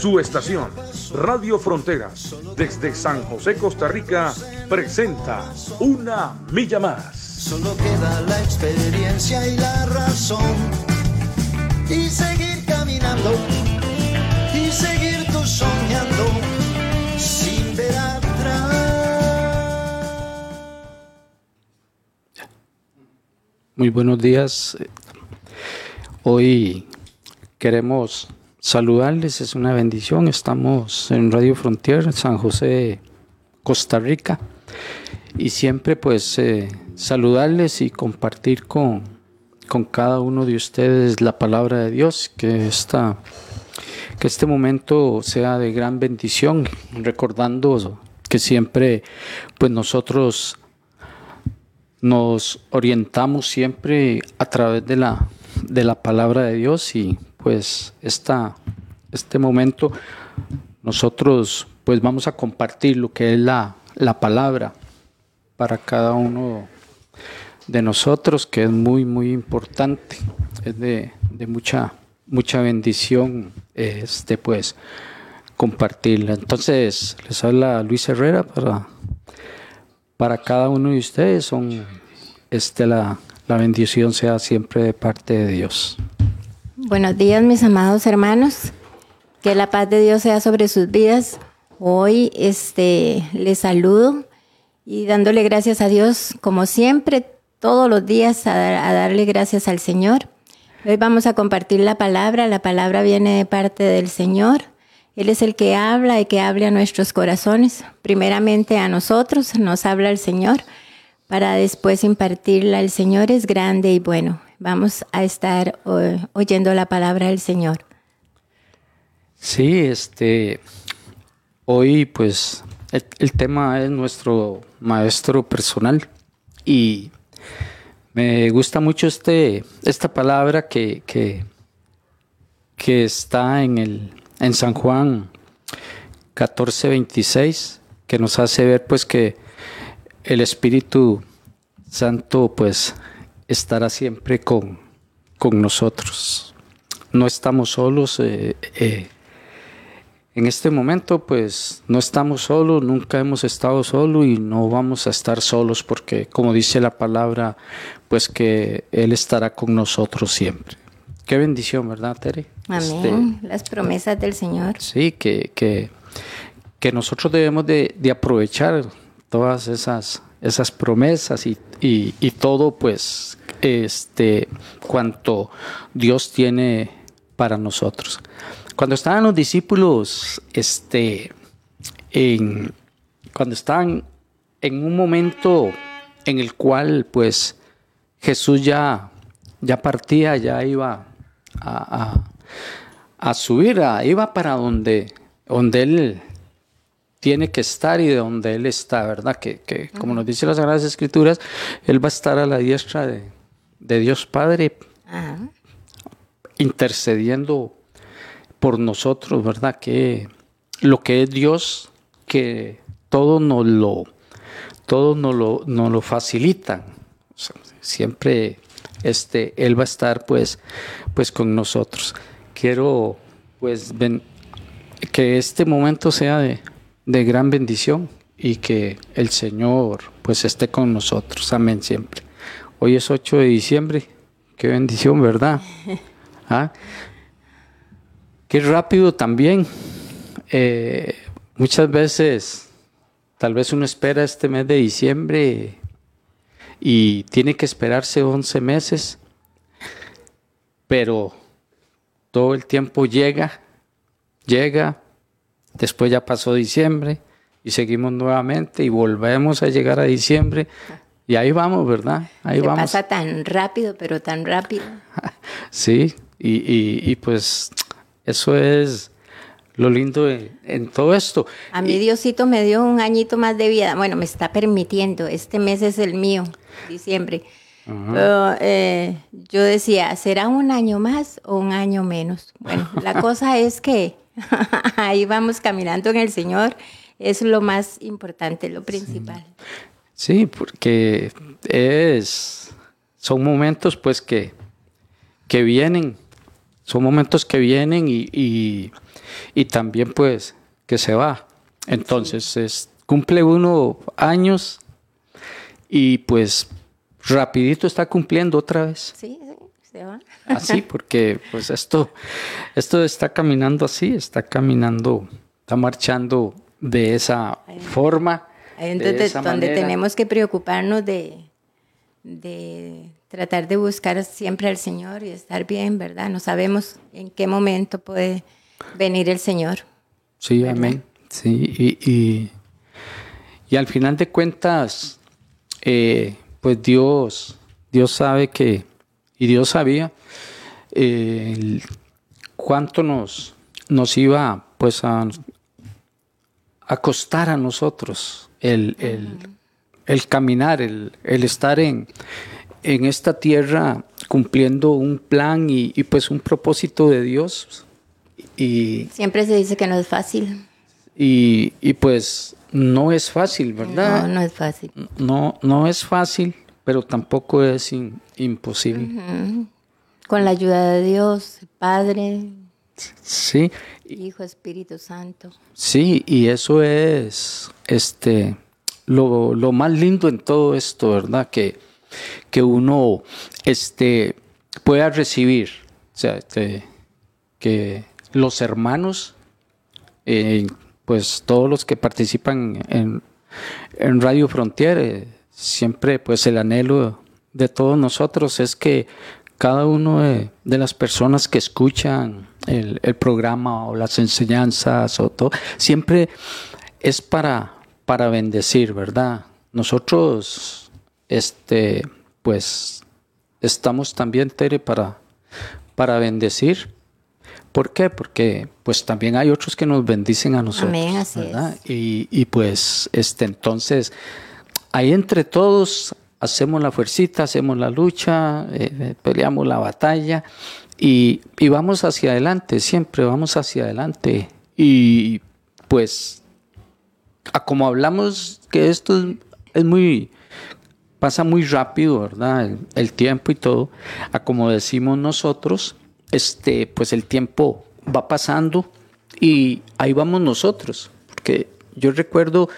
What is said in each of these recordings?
Su estación, Radio Fronteras, desde San José, Costa Rica, presenta Una Milla Más. Solo queda la experiencia y la razón. Y seguir caminando. Y seguir tú soñando. Sin ver atrás. Muy buenos días. Hoy queremos saludarles, es una bendición. Estamos en Radio Frontier, San José, Costa Rica. Y siempre pues eh, saludarles y compartir con, con cada uno de ustedes la palabra de Dios, que, esta, que este momento sea de gran bendición, recordando que siempre pues nosotros nos orientamos siempre a través de la, de la palabra de Dios y pues esta, este momento nosotros pues vamos a compartir lo que es la, la palabra para cada uno de nosotros que es muy muy importante. Es de, de mucha mucha bendición este pues compartirla. Entonces les habla Luis Herrera para para cada uno de ustedes. Son este la, la bendición sea siempre de parte de Dios Buenos días, mis amados hermanos. Que la paz de Dios sea sobre sus vidas. Hoy este, les saludo y dándole gracias a Dios, como siempre, todos los días, a, dar- a darle gracias al Señor. Hoy vamos a compartir la palabra. La palabra viene de parte del Señor. Él es el que habla y que hable a nuestros corazones. Primeramente a nosotros nos habla el Señor para después impartirla. El Señor es grande y bueno. Vamos a estar oyendo la palabra del Señor. Sí, este, hoy pues el, tema es nuestro maestro personal y me gusta mucho este, esta palabra que, que, que está en, el, en San Juan 14, 26, que nos hace ver pues que el Espíritu Santo pues estará siempre con, con nosotros. No estamos solos. eh, eh, en este momento, pues no estamos solos, nunca hemos estado solos y no vamos a estar solos porque, como dice la palabra, pues que Él estará con nosotros siempre. Qué bendición, ¿verdad, Tere? Amén. Las promesas del Señor. Este, sí, que, que, que nosotros debemos de, de aprovechar todas esas, esas promesas y, y, y todo, pues, este, cuanto Dios tiene para nosotros. Cuando estaban los discípulos, este, en, cuando estaban en un momento en el cual, pues, Jesús ya, ya partía, ya iba a, a- a subir, a- iba para donde, donde Él tiene que estar y de donde Él está, ¿verdad? Que, que como nos dice las Sagradas Escrituras, Él va a estar a la diestra de, de Dios Padre Ajá. intercediendo por nosotros, ¿verdad? Que lo que es Dios, que todo nos lo, todo nos lo, nos lo facilitan. O sea, siempre este, Él va a estar pues, pues con nosotros. Quiero pues ven- que este momento sea de, de gran bendición y que el Señor pues esté con nosotros. Amén siempre. Hoy es 8 de diciembre. Qué bendición, ¿verdad? ¿Ah? Qué rápido también. Eh, muchas veces, tal vez uno espera este mes de diciembre y tiene que esperarse 11 meses, pero todo el tiempo llega, llega, después ya pasó diciembre y seguimos nuevamente y volvemos a llegar a diciembre y ahí vamos, ¿verdad? Ahí Se vamos. pasa tan rápido, pero tan rápido. Sí, y, y- y pues eso es lo lindo en todo esto. A mí Diosito me dio un añito más de vida. Bueno, me está permitiendo. Este mes es el mío, diciembre. Eh, yo decía, ¿será un año más o un año menos? Bueno, la cosa es que ahí vamos caminando en el Señor. Es lo más importante, lo principal. Sí, porque es son momentos pues que, que vienen, son momentos que vienen y, y, y también pues que se va. Entonces es, cumple uno años y pues rapidito está cumpliendo otra vez. Sí, sí, se va. Así, porque pues esto, esto está caminando así, está caminando, está marchando de esa forma. Ahí es de donde, esa donde manera. tenemos que preocuparnos de, de tratar de buscar siempre al Señor y estar bien, ¿verdad? No sabemos en qué momento puede venir el Señor. Sí, amén. Sí, y, y, y al final de cuentas, eh, pues Dios, Dios sabe que, y Dios sabía eh, cuánto nos, nos iba pues a, a costar a nosotros el, el, el caminar, el, el estar en, en esta tierra cumpliendo un plan y, y, pues un propósito de Dios. Y, Siempre se dice que no es fácil. y, y, pues no es fácil, ¿verdad? No, no es fácil. No, no es fácil, pero tampoco es in- imposible. Con la ayuda de Dios, Padre, Sí, Hijo, Espíritu Santo. sí, y eso es este lo, lo más lindo en todo esto, ¿verdad? Que, que uno este, pueda recibir, o sea, este, que los hermanos, eh, pues todos los que participan en, en Radio Frontier, eh, siempre pues el anhelo de todos nosotros es que cada uno de, de las personas que escuchan el, el programa o las enseñanzas o todo, siempre es para, para bendecir, ¿verdad? Nosotros, este, pues, estamos también, Tere, para, para bendecir. ¿Por qué? Porque pues también hay otros que nos bendicen a nosotros. Amén, así ¿verdad? Y, y, pues, este, entonces, ahí entre todos hacemos la fuercita, hacemos la lucha, eh, peleamos la batalla y, y, vamos hacia adelante, siempre vamos hacia adelante. Y pues, a como hablamos que esto es, muy, pasa muy rápido, ¿verdad? El, tiempo y todo, a como decimos nosotros, este, pues el tiempo va pasando y ahí vamos nosotros, porque yo recuerdo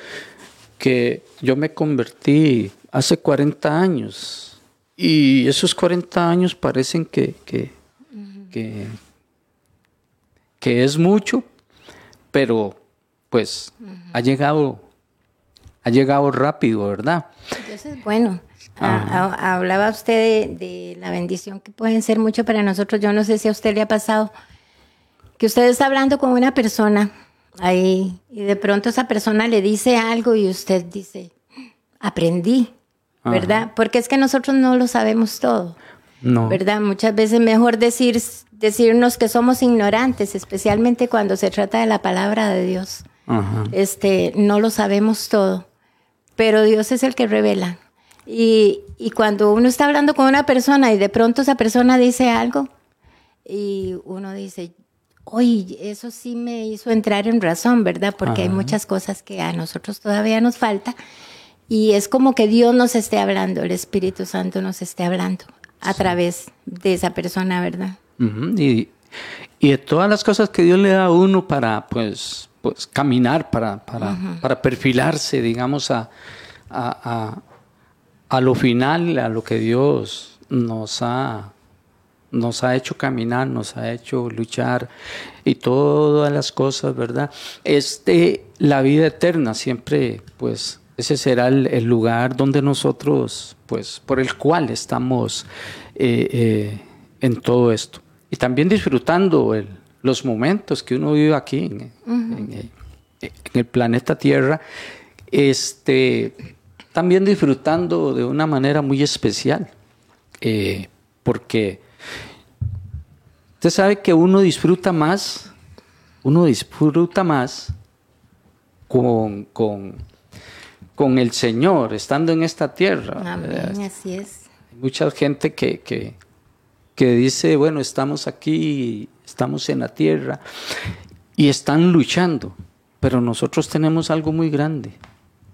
que yo me convertí hace 40 años y esos 40 años parecen que. Que, que, es mucho, pero pues uh -huh. ha llegado ha llegado rápido, ¿verdad? Entonces, bueno, a, a, hablaba usted de, de, la bendición que pueden ser mucho para nosotros. Yo no sé si a usted le ha pasado que usted está hablando con una persona ahí y de pronto esa persona le dice algo y usted dice, aprendí, ¿verdad? Ajá. Porque es que nosotros no lo sabemos todo. No. ¿Verdad? Muchas veces mejor decir, decirnos que somos ignorantes, especialmente cuando se trata de la palabra de Dios. Ajá. Este, no lo sabemos todo, pero Dios es el que revela. Y, y, cuando uno está hablando con una persona y de pronto esa persona dice algo y uno dice, oye, eso sí me hizo entrar en razón, ¿verdad? Porque Ajá. hay muchas cosas que a nosotros todavía nos falta. Y es como que Dios nos esté hablando, el Espíritu Santo nos esté hablando a través de esa persona, ¿verdad? Uh -huh. y, y, de todas las cosas que Dios le da a uno para, pues, pues caminar, para, para, uh -huh. para perfilarse, digamos, a, a, a, a, lo final, a lo que Dios nos ha, nos ha hecho caminar, nos ha hecho luchar y todas las cosas, ¿verdad? Este, la vida eterna siempre, pues, ese será el, lugar donde nosotros, pues, por el cual estamos eh, eh, en todo esto. Y también disfrutando los momentos que uno vive aquí en, el planeta Tierra, este, también disfrutando de una manera muy especial, eh, porque usted sabe que uno disfruta más, uno disfruta más con, con con el Señor, estando en esta tierra. Amén, así es. Hay mucha gente que, que, que dice, bueno, estamos aquí, estamos en la tierra y están luchando, pero nosotros tenemos algo muy grande,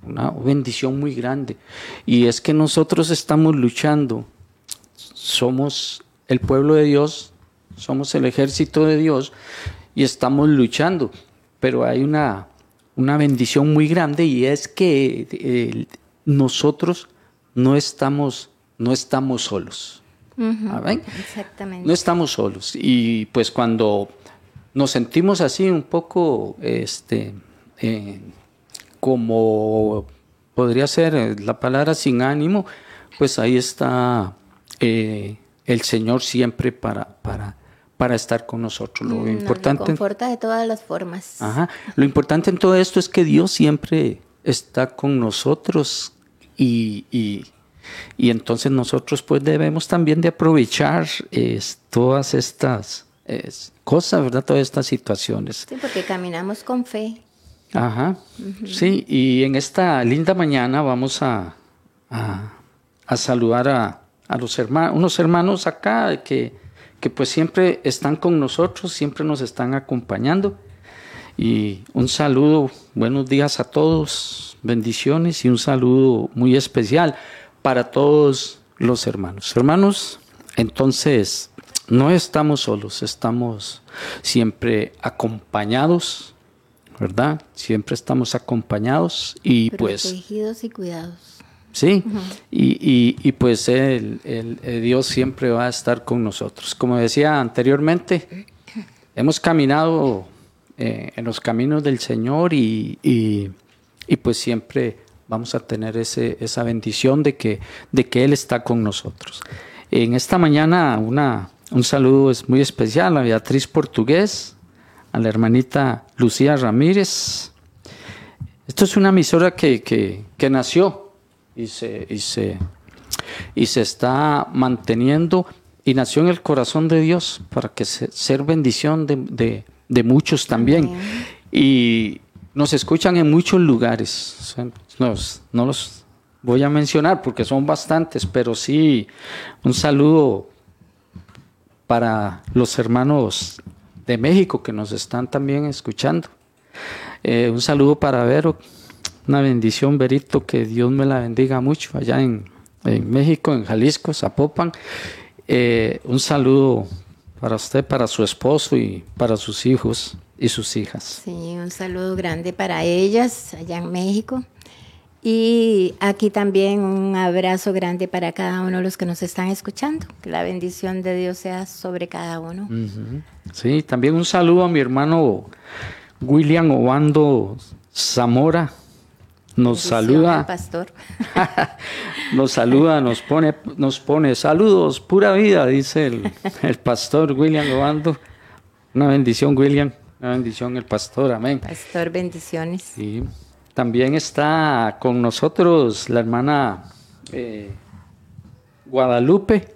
una bendición muy grande, y es que nosotros estamos luchando, somos el pueblo de Dios, somos el ejército de Dios y estamos luchando, pero hay una una bendición muy grande y es que eh, nosotros no estamos, no estamos solos. Exactamente. No estamos solos. Y pues cuando nos sentimos así un poco, este, eh, como podría ser la palabra sin ánimo, pues ahí está eh, el Señor siempre para, para, para estar con nosotros. Lo mm, importante. conforta de todas las formas. Ajá. Lo importante en todo esto es que Dios siempre está con nosotros y, y, y entonces nosotros pues debemos también de aprovechar todas estas cosas, ¿verdad? Todas estas situaciones. Sí, porque caminamos con fe. Ajá. Sí, y en esta linda mañana vamos a, a, a saludar a, a los hermanos, unos hermanos acá que que pues siempre están con nosotros, siempre nos están acompañando. Y un saludo, buenos días a todos, bendiciones y un saludo muy especial para todos los hermanos. Hermanos, entonces no estamos solos, estamos siempre acompañados, ¿verdad? Siempre estamos acompañados y pues... Protegidos y cuidados. Sí, y, y, pues el, el, Dios siempre va a estar con nosotros. Como decía anteriormente, hemos caminado eh, en los caminos del Señor y, y, pues siempre vamos a tener ese, esa bendición de que, de que Él está con nosotros. En esta mañana una, un saludo es muy especial a Beatriz Portugués, a la hermanita Lucía Ramírez. Esto es una emisora que, que, que nació y se, y se, y se está manteniendo y nació en el corazón de Dios para que se, ser bendición de, de, muchos también. Y nos escuchan en muchos lugares. no los voy a mencionar porque son bastantes, pero sí un saludo para los hermanos de México que nos están también escuchando. Eh, un saludo para Vero, una bendición, Berito, que Dios me la bendiga mucho allá en, México, en Jalisco, Zapopan. Eh, un saludo para usted, para su esposo y para sus hijos y sus hijas. Sí, un saludo grande para ellas allá en México. Y aquí también un abrazo grande para cada uno de los que nos están escuchando. Que la bendición de Dios sea sobre cada uno. Sí, también un saludo a mi hermano William Obando Zamora, nos saluda. Pastor. nos saluda, nos pone, nos pone saludos, pura vida, dice el, el pastor William Lobando. Una bendición, William. Una bendición, el pastor. Amén. Pastor, bendiciones. Sí. También está con nosotros la hermana eh, Guadalupe.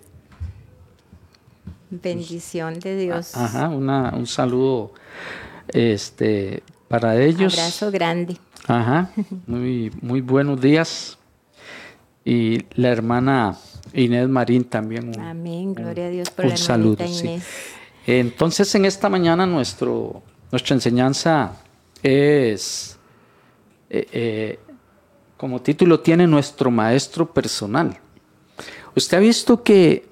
Bendición de Dios. Ajá, una, un saludo este, para ellos. Abrazo grande. Ajá, muy, muy buenos días. Y la hermana Inés Marín también. Amén, gloria a Dios por un saludo. Inés. Entonces, en esta mañana nuestro, nuestra enseñanza es, eh, eh, como título tiene nuestro maestro personal. Usted ha visto que,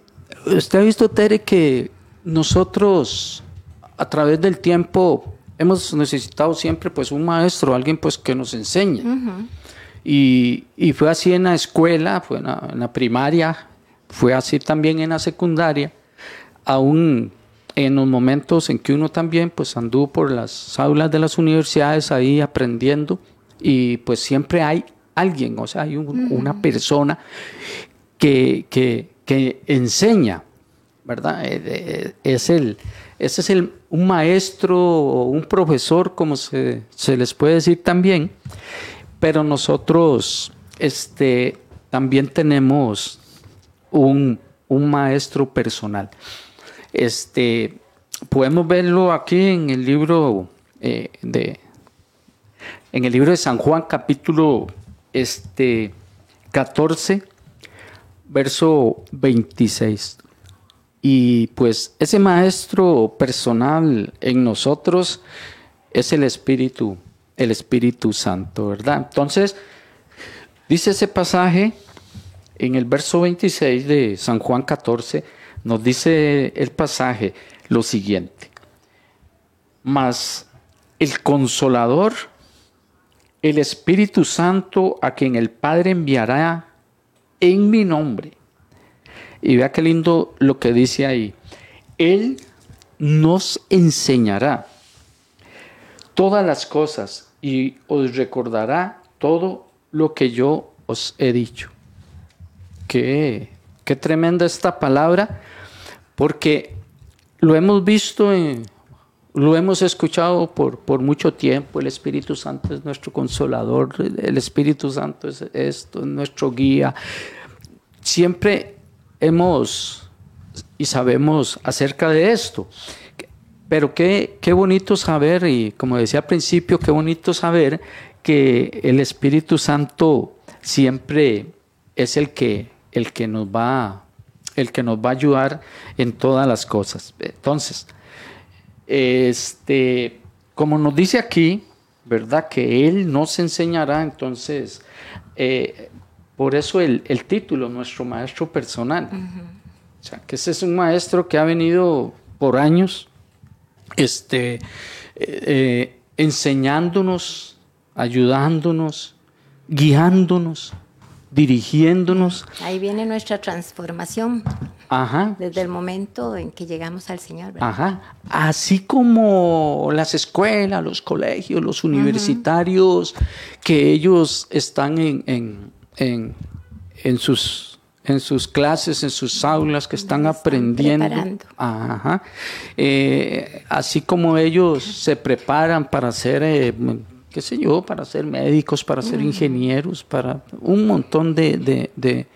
usted ha visto, Tere, que nosotros a través del tiempo hemos necesitado siempre pues un maestro, alguien pues que nos enseñe. y, y, fue así en la escuela, fue en la, primaria, fue así también en la secundaria, aún en los momentos en que uno también pues anduvo por las aulas de las universidades ahí aprendiendo y pues siempre hay alguien, o sea, hay una persona que, que, enseña, ¿verdad? Eh, eh, es el, ese es el, un maestro o un profesor, como se, se, les puede decir también, pero nosotros este, también tenemos un, un maestro personal. Este, podemos verlo aquí en el libro eh, de en el libro de San Juan capítulo este 14 verso 26 y pues ese maestro personal en nosotros es el espíritu el espíritu santo verdad entonces dice ese pasaje en el verso 26 de San Juan 14 nos dice el pasaje lo siguiente. Mas el consolador, el Espíritu Santo, a quien el Padre enviará en mi nombre. Y vea qué lindo lo que dice ahí. Él nos enseñará todas las cosas y os recordará todo lo que yo os he dicho. Qué, qué tremenda esta palabra, porque lo hemos visto, lo hemos escuchado por, por mucho tiempo. El Espíritu Santo es nuestro consolador, el Espíritu Santo es esto, es nuestro guía. Siempre hemos y sabemos acerca de esto. Pero qué, qué bonito saber, y como decía al principio, qué bonito saber que el Espíritu Santo siempre es el que, el que nos va el que nos va a ayudar en todas las cosas. Entonces, este, como nos dice aquí, ¿verdad? Que Él nos enseñará, entonces, eh, por eso el, título, nuestro maestro personal. O sea, que ese es un maestro que ha venido por años, este, eh, eh, enseñándonos, ayudándonos, guiándonos dirigiéndonos. Ahí viene nuestra transformación. Ajá. Desde el momento en que llegamos al Señor. Ajá. Así como las escuelas, los colegios, los universitarios, que ellos están en, en, sus, en sus clases, en sus aulas, que están, aprendiendo. Ajá. Eh, así como ellos se preparan para ser eh, qué sé yo, para ser médicos, para ser ingenieros, para un montón de,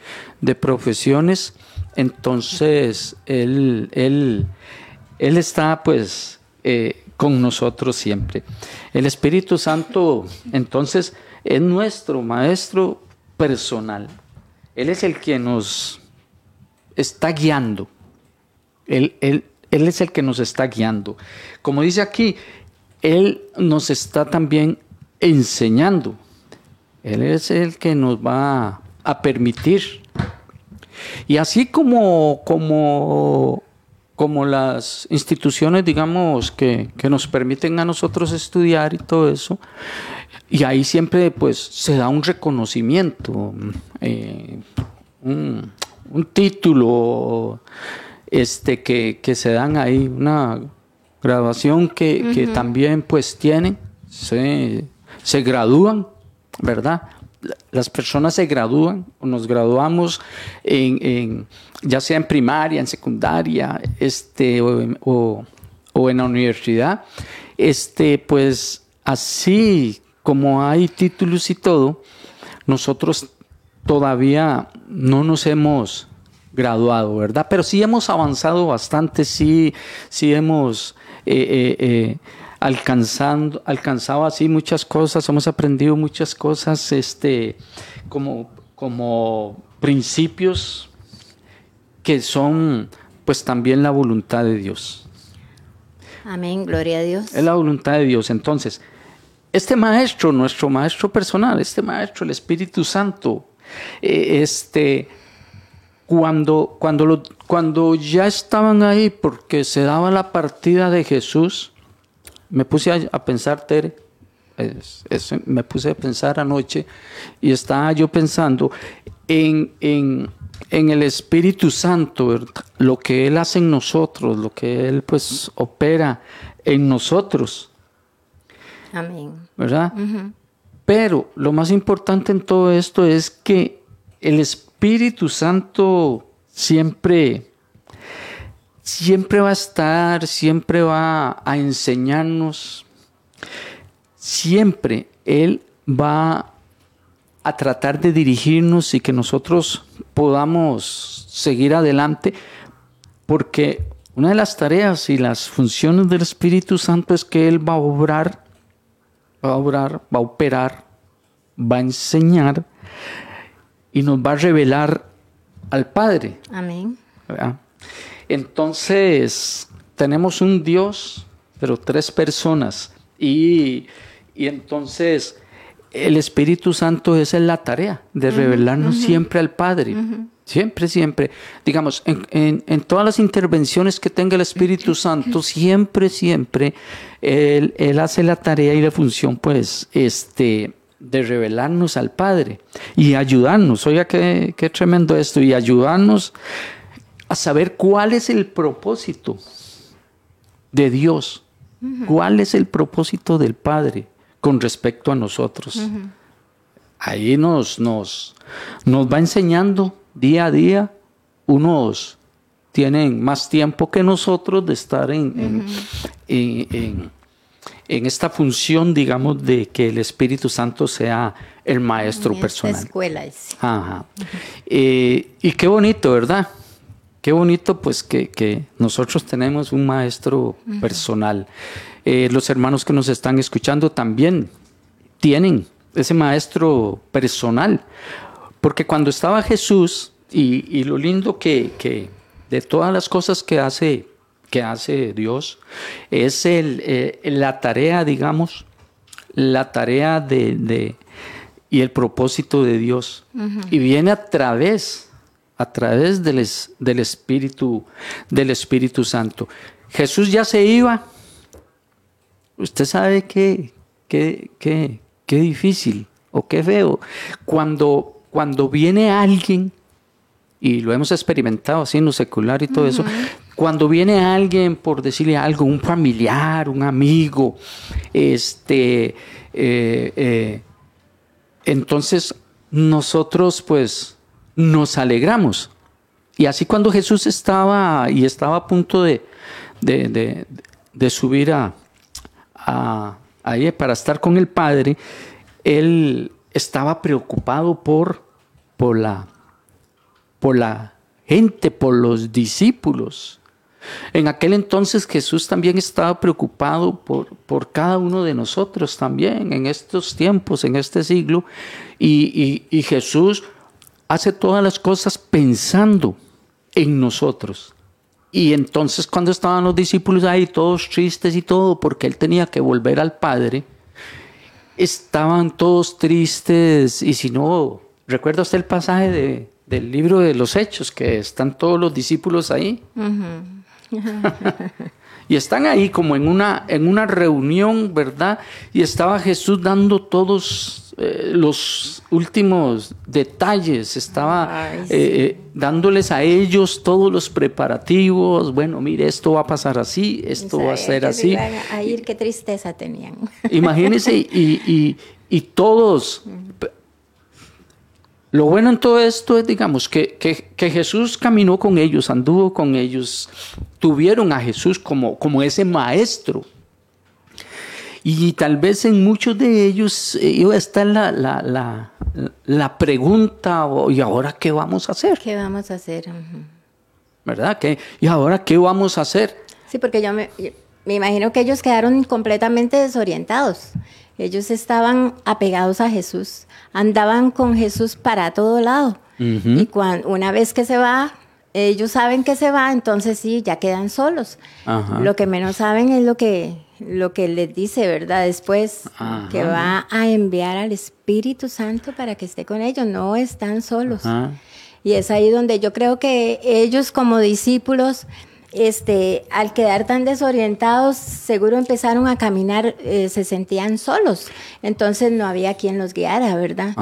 profesiones. Entonces, él, él, él está pues eh, con nosotros siempre. El Espíritu Santo, entonces, es nuestro maestro personal. Él es el que nos está guiando. Él, él, él es el que nos está guiando. Como dice aquí, Él nos está también enseñando. Él es el que nos va a permitir. Y así como, como, como las instituciones, digamos, que, nos permiten a nosotros estudiar y todo eso, y ahí siempre pues se da un reconocimiento, eh, un, título este, que, se dan ahí, una graduación que, que también pues tienen. Sí, se gradúan, ¿verdad? Las personas se gradúan, nos graduamos en, ya sea en primaria, en secundaria, este, o, en la universidad. Este, pues así como hay títulos y todo, nosotros todavía no nos hemos graduado, ¿verdad? Pero sí hemos avanzado bastante, sí, sí hemos eh, eh, eh, alcanzando, alcanzado así muchas cosas, hemos aprendido muchas cosas, este, como, como principios que son pues también la voluntad de Dios. Amén, gloria a Dios. Es la voluntad de Dios. Entonces, este maestro, nuestro maestro personal, este maestro, el Espíritu Santo, eh, este, cuando, cuando, cuando ya estaban ahí, porque se daba la partida de Jesús, me puse a, pensar, Tere, me puse a pensar anoche y estaba yo pensando en, en, el Espíritu Santo, lo que Él hace en nosotros, lo que Él pues opera en nosotros. Amén. ¿Verdad? Pero lo más importante en todo esto es que el Espíritu Santo siempre, siempre va a estar, siempre va a enseñarnos, siempre Él va a tratar de dirigirnos y que nosotros podamos seguir adelante, porque una de las tareas y las funciones del Espíritu Santo es que Él va a obrar, va a obrar, va a operar, va a enseñar y nos va a revelar al Padre. Amén. Entonces, tenemos un Dios, pero tres personas. Y, y entonces, el Espíritu Santo esa es la tarea de revelarnos siempre al Padre. Siempre, siempre. Digamos, en, en, todas las intervenciones que tenga el Espíritu Santo, siempre, siempre, él, él, hace la tarea y la función, pues, este, de revelarnos al Padre y ayudarnos. Oiga, qué, qué tremendo esto. Y ayudarnos a saber cuál es el propósito de Dios. ¿Cuál es el propósito del Padre con respecto a nosotros? Ahí nos, nos, nos va enseñando día a día, unos tienen más tiempo que nosotros de estar en, en, esta función, digamos, de que el Espíritu Santo sea el maestro en personal. Esta escuela es. Ajá. Eh, y qué bonito, ¿verdad? Qué bonito, pues, que, que nosotros tenemos un maestro personal. Eh, los hermanos que nos están escuchando también tienen ese maestro personal. Porque cuando estaba Jesús, y, lo lindo que, de todas las cosas que hace, que hace Dios, es el, eh, la tarea, digamos, la tarea de, y el propósito de Dios. Y viene a través, a través del, del, Espíritu, del Espíritu Santo. Jesús ya se iba. Usted sabe qué, qué, qué, qué difícil o qué feo. Cuando, cuando viene alguien y lo hemos experimentado así en lo secular y todo eso, cuando viene alguien por decirle algo, un familiar, un amigo, este, eh, eh, entonces nosotros pues nos alegramos. Y así cuando Jesús estaba y estaba a punto de, de, subir a, a, ahí para estar con el Padre, él estaba preocupado por, por la por la gente, por los discípulos. En aquel entonces Jesús también estaba preocupado por, por cada uno de nosotros también, en estos tiempos, en este siglo. Y, y, Jesús hace todas las cosas pensando en nosotros. Y entonces cuando estaban los discípulos ahí todos tristes y todo, porque él tenía que volver al Padre, estaban todos tristes. Y si no, ¿recuerda usted el pasaje de, del libro de los hechos, que están todos los discípulos ahí. y están ahí como en una, en una reunión, ¿verdad? Y estaba Jesús dando todos eh, los últimos detalles, estaba eh, eh, dándoles a ellos todos los preparativos. Bueno, mire, esto va a pasar así, esto va a ser así. A ir, qué tristeza tenían. Imagínense, y, y, y todos lo bueno en todo esto es, digamos, que, Jesús caminó con ellos, anduvo con ellos, tuvieron a Jesús como, como ese maestro. Y tal vez en muchos de ellos eh, iba a estar la, la, la, pregunta, ¿y ahora qué vamos a hacer? ¿Qué vamos a hacer? ¿Verdad? ¿Qué, ¿Y ahora qué vamos a hacer? Sí, porque yo me, me imagino que ellos quedaron completamente desorientados. Ellos estaban apegados a Jesús, andaban con Jesús para todo lado. Y cuando, una vez que se va, ellos saben que se va, entonces sí, ya quedan solos. Lo que menos saben es lo que, lo que les dice, ¿verdad? Después, que va a enviar al Espíritu Santo para que esté con ellos. No están solos. Y es ahí donde yo creo que ellos como discípulos este, al quedar tan desorientados, seguro empezaron a caminar, eh, se sentían solos. Entonces no había quien los guiara, ¿verdad?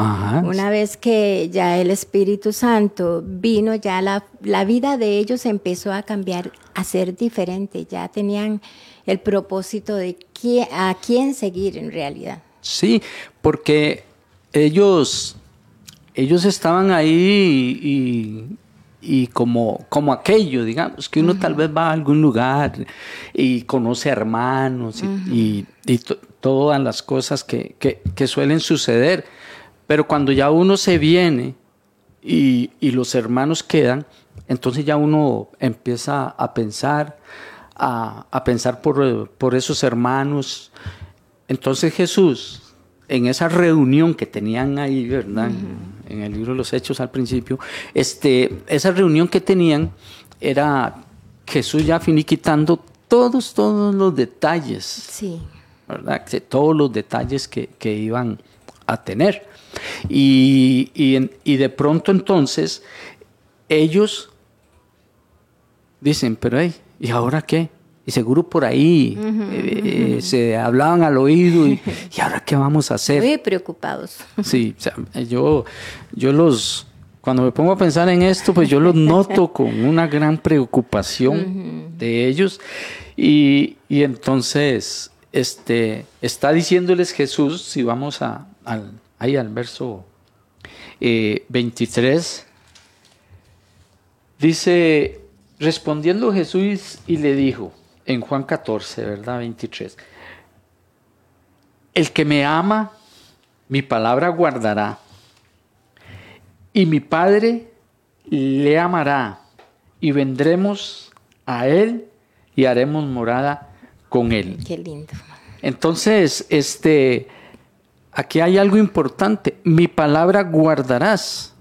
Una vez que ya el Espíritu Santo vino, ya la, la vida de ellos empezó a cambiar, a ser diferente. Ya tenían el propósito de a quién seguir en realidad. Sí, porque ellos, ellos estaban ahí y, y como, como aquello, digamos, que uno tal vez va a algún lugar y conoce hermanos y, y, todas las cosas que, que, suelen suceder, pero cuando ya uno se viene y, y, los hermanos quedan, entonces ya uno empieza a pensar, a, a pensar por, por esos hermanos. Entonces Jesús en esa reunión que tenían ahí, ¿verdad? En el libro de los Hechos al principio, este, esa reunión que tenían era Jesús ya finiquitando todos, todos los detalles. Sí. ¿Verdad? Todos los detalles que, iban a tener. Y, y, de pronto entonces ellos dicen, pero hey, ¿y ahora qué? Y seguro por ahí eh, se hablaban al oído y, y, ahora qué vamos a hacer. Muy preocupados. Sí, yo, yo los, cuando me pongo a pensar en esto, pues yo los noto con una gran preocupación de ellos. Y, y, entonces, este, está diciéndoles Jesús, si vamos a, al, ahí al verso 23, eh, dice, respondiendo Jesús y le dijo, en Juan 14, ¿verdad? 23. El que me ama, mi palabra guardará, y mi Padre le amará, y vendremos a él y haremos morada con él. Qué lindo. Entonces, este, aquí hay algo importante. Mi palabra guardarás.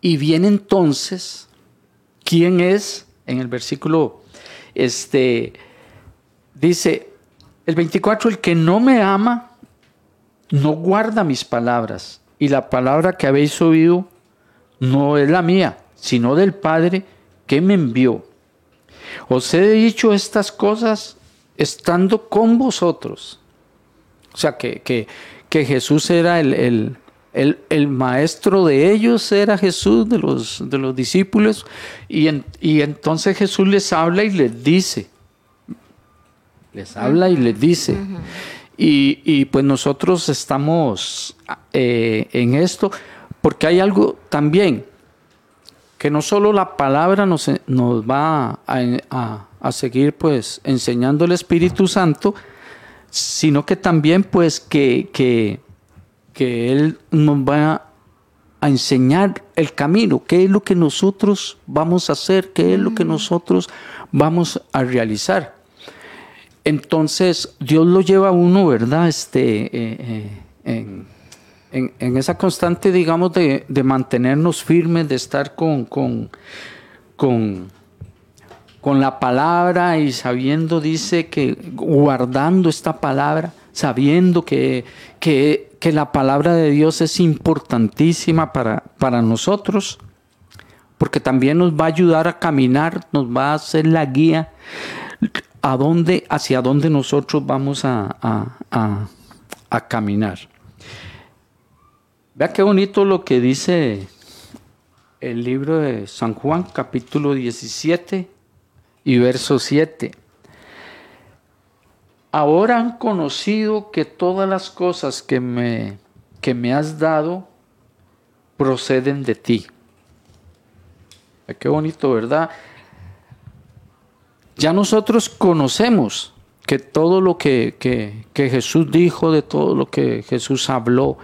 Y viene entonces, ¿quién es en el versículo, este, dice, el 24, el que no me ama, no guarda mis palabras, y la palabra que habéis oído no es la mía, sino del Padre que me envió. Os he dicho estas cosas estando con vosotros. O sea, que, que, que Jesús era el, el, maestro de ellos era Jesús, de los, de los discípulos, y, y entonces Jesús les habla y les dice, les habla y les dice. y, pues nosotros estamos eh, en esto porque hay algo también que no solo la palabra nos, nos va a, a, seguir pues enseñando el Espíritu Santo, sino que también pues que, que que Él nos va a enseñar el camino, qué es lo que nosotros vamos a hacer, qué es lo que nosotros vamos a realizar. Entonces, Dios lo lleva a uno, ¿verdad? Este, eh, eh, en, esa constante, digamos, de, mantenernos firmes, de estar con, con, con, con la palabra y sabiendo, dice que guardando esta palabra, sabiendo que, que que la palabra de Dios es importantísima para, para nosotros, porque también nos va a ayudar a caminar, nos va a hacer la guía a dónde, hacia dónde nosotros vamos a, a caminar. Vea qué bonito lo que dice el libro de San Juan, capítulo 17 y verso 7. Ahora han conocido que todas las cosas que me, que me has dado proceden de ti. Qué bonito, ¿verdad? Ya nosotros conocemos que todo lo que, Jesús dijo, de todo lo que Jesús habló,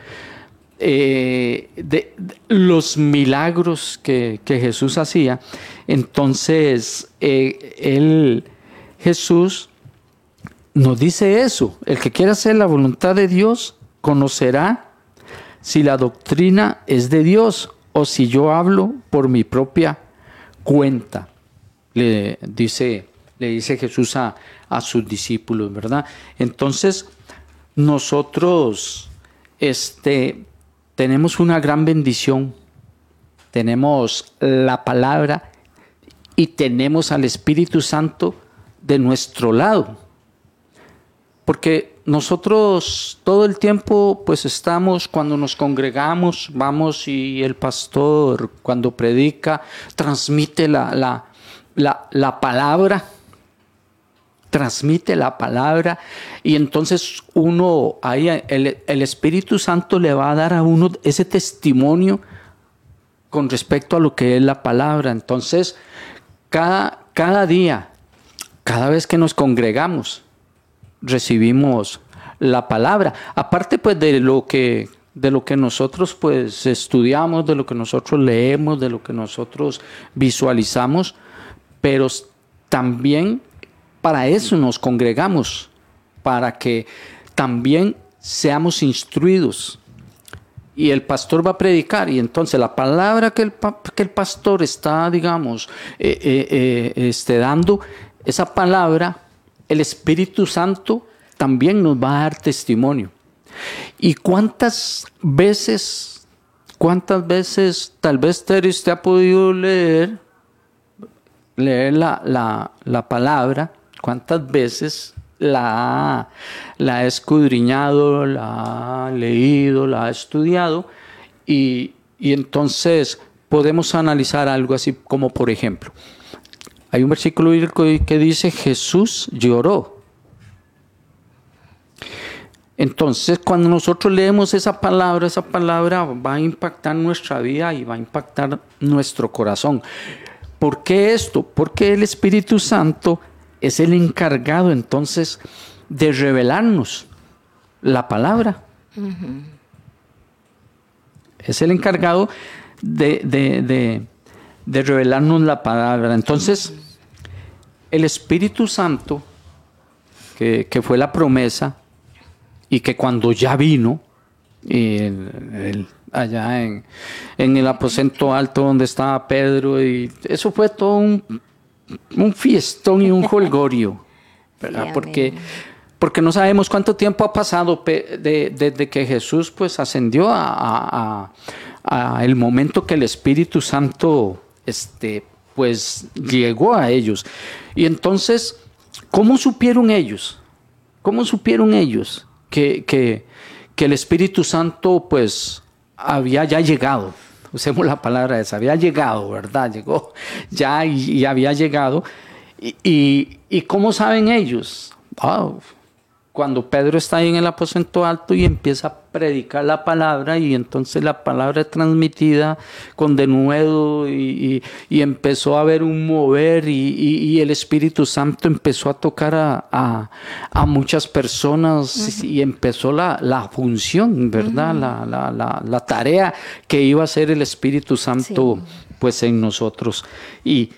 eh, de, los milagros que, Jesús hacía, entonces eh, Jesús, nos dice eso. El que quiera hacer la voluntad de Dios conocerá si la doctrina es de Dios o si yo hablo por mi propia cuenta. Le dice, le dice Jesús a, a sus discípulos, ¿verdad? Entonces, nosotros este, tenemos una gran bendición. Tenemos la palabra y tenemos al Espíritu Santo de nuestro lado porque nosotros todo el tiempo pues estamos cuando nos congregamos, vamos y el pastor cuando predica transmite la, la, la, palabra transmite la palabra y entonces uno, ahí el, el, Espíritu Santo le va a dar a uno ese testimonio con respecto a lo que es la palabra. Entonces, cada, cada día, cada vez que nos congregamos, recibimos la palabra. Aparte pues de lo que de lo que nosotros pues estudiamos, de lo que nosotros leemos, de lo que nosotros visualizamos, pero también para eso nos congregamos, para que también seamos instruidos. Y el pastor va a predicar y entonces la palabra que el, que el pastor está, digamos, eh, eh, eh, este, dando, esa palabra, el Espíritu Santo también nos va a dar testimonio. ¿Y cuántas veces, cuántas veces tal vez Terry usted ha podido leer, leer la, la, palabra, cuántas veces la ha, la ha escudriñado, la ha leído, la ha estudiado y, y entonces podemos analizar algo así como por ejemplo, hay un versículo bíblico que dice Jesús lloró entonces, cuando nosotros leemos esa palabra, esa palabra va a impactar nuestra vida y va a impactar nuestro corazón. ¿Por qué esto? Porque el Espíritu Santo es el encargado entonces de revelarnos la palabra. Es el encargado de, revelarnos la palabra. Entonces, el Espíritu Santo, que, que fue la promesa, y que cuando ya vino, allá en, el aposento alto donde estaba Pedro, y eso fue todo un, fiestón y un holgorio, ¿verdad? porque, porque no sabemos cuánto tiempo ha pasado desde que Jesús pues ascendió a, el momento que el Espíritu Santo este, pues llegó a ellos. Y entonces, ¿cómo supieron ellos? ¿Cómo supieron ellos? que, que, el Espíritu Santo pues había ya llegado. Usemos la palabra esa, había llegado, ¿verdad? Llegó ya y, había llegado. Y, cómo saben ellos? Wow, cuando Pedro está ahí en el aposento alto y empieza predicar la palabra y entonces la palabra es transmitida con denuedo y, y, empezó a haber un mover y, el Espíritu Santo empezó a tocar a, a, muchas personas y empezó la, la función, ¿verdad? la, la, la, tarea que iba a hacer el Espíritu Santo pues en nosotros. Y,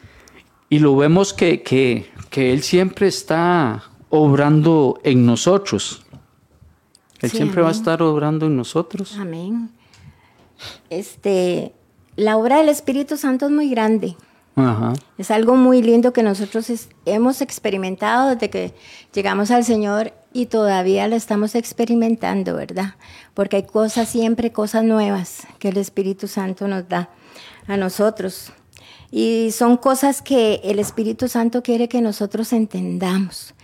y lo vemos que, que, que Él siempre está obrando en nosotros. Él siempre va a estar obrando en nosotros. Amén. Este, la obra del Espíritu Santo es muy grande. Es algo muy lindo que nosotros hemos experimentado desde que llegamos al Señor y todavía la estamos experimentando, ¿verdad? Porque hay cosas, siempre cosas nuevas que el Espíritu Santo nos da a nosotros. Y son cosas que el Espíritu Santo quiere que nosotros entendamos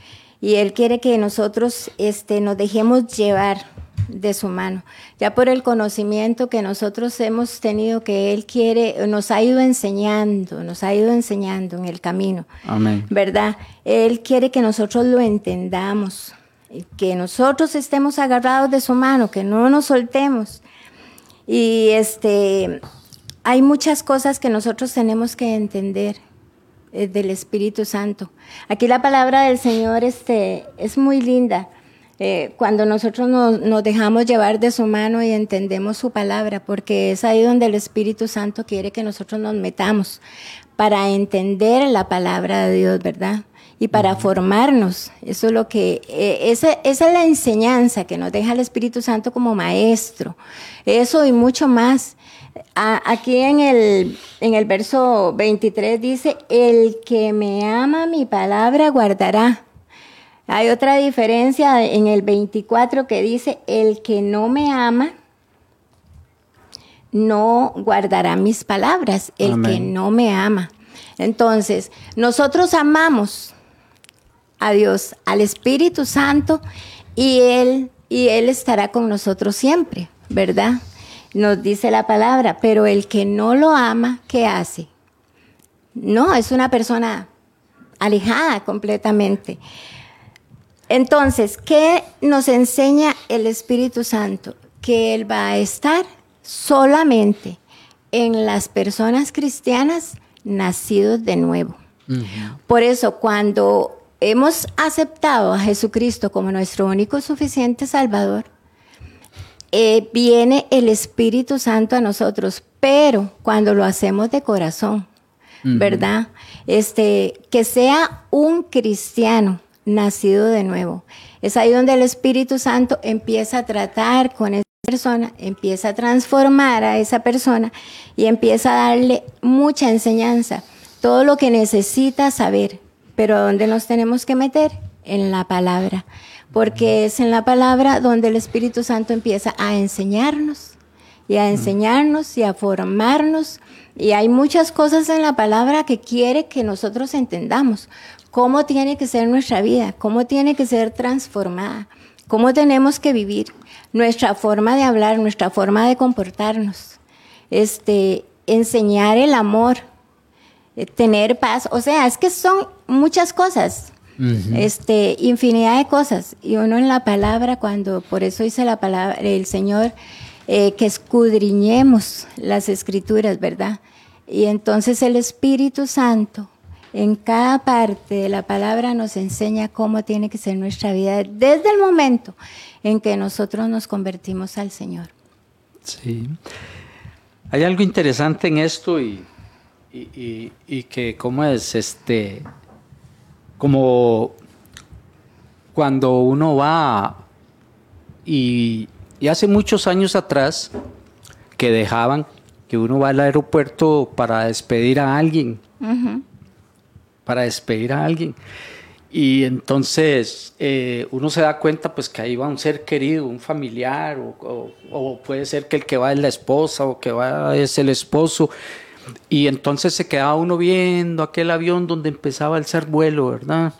y Él quiere que nosotros este, nos dejemos llevar de su mano, ya por el conocimiento que nosotros hemos tenido que Él quiere, nos ha ido enseñando, nos ha ido enseñando en el camino. Amén. ¿Verdad? Él quiere que nosotros lo entendamos, que nosotros estemos agarrados de su mano, que no nos soltemos. Y este, hay muchas cosas que nosotros tenemos que entender eh, del Espíritu Santo. Aquí la palabra del Señor este, es muy linda. Eh, cuando nosotros nos, dejamos llevar de su mano y entendemos su palabra, porque es ahí donde el Espíritu Santo quiere que nosotros nos metamos para entender la palabra de Dios, ¿verdad? Y para formarnos. Eso es lo que, eh, esa, esa es la enseñanza que nos deja el Espíritu Santo como maestro. Eso y mucho más aquí en el, en el verso 23 dice, el que me ama mi palabra guardará. Hay otra diferencia en el 24 que dice, el que no me ama no guardará mis palabras, el que no me ama. Entonces, nosotros amamos a Dios, al Espíritu Santo, y Él, y Él estará con nosotros siempre, ¿verdad? Nos dice la palabra, pero el que no lo ama, ¿qué hace? No, es una persona alejada completamente. Entonces, ¿qué nos enseña el Espíritu Santo? Que Él va a estar solamente en las personas cristianas nacidos de nuevo. Por eso, cuando hemos aceptado a Jesucristo como nuestro único suficiente Salvador, eh, viene el Espíritu Santo a nosotros, pero cuando lo hacemos de corazón, ¿verdad? Este, que sea un cristiano nacido de nuevo. Es ahí donde el Espíritu Santo empieza a tratar con esa persona, empieza a transformar a esa persona y empieza a darle mucha enseñanza, todo lo que necesita saber. Pero ¿dónde nos tenemos que meter? En la palabra, porque es en la palabra donde el Espíritu Santo empieza a enseñarnos y a enseñarnos y a formarnos. Y hay muchas cosas en la palabra que quiere que nosotros entendamos. Cómo tiene que ser nuestra vida, cómo tiene que ser transformada, cómo tenemos que vivir, nuestra forma de hablar, nuestra forma de comportarnos, este, enseñar el amor, eh, tener paz, o sea, es que son muchas cosas, este, infinidad de cosas. Y uno en la palabra, cuando, por eso dice la palabra, el Señor, eh, que escudriñemos las escrituras, ¿verdad? Y entonces el Espíritu Santo en cada parte de la palabra nos enseña cómo tiene que ser nuestra vida desde el momento en que nosotros nos convertimos al Señor. Sí. Hay algo interesante en esto y, y, que cómo es este, como cuando uno va y, hace muchos años atrás que dejaban que uno va al aeropuerto para despedir a alguien para despedir a alguien. Y entonces eh, uno se da cuenta pues que ahí va un ser querido, un familiar, o, puede ser que el que va es la esposa o que va es el esposo. Y entonces se quedaba uno viendo aquel avión donde empezaba el ser vuelo, ¿verdad?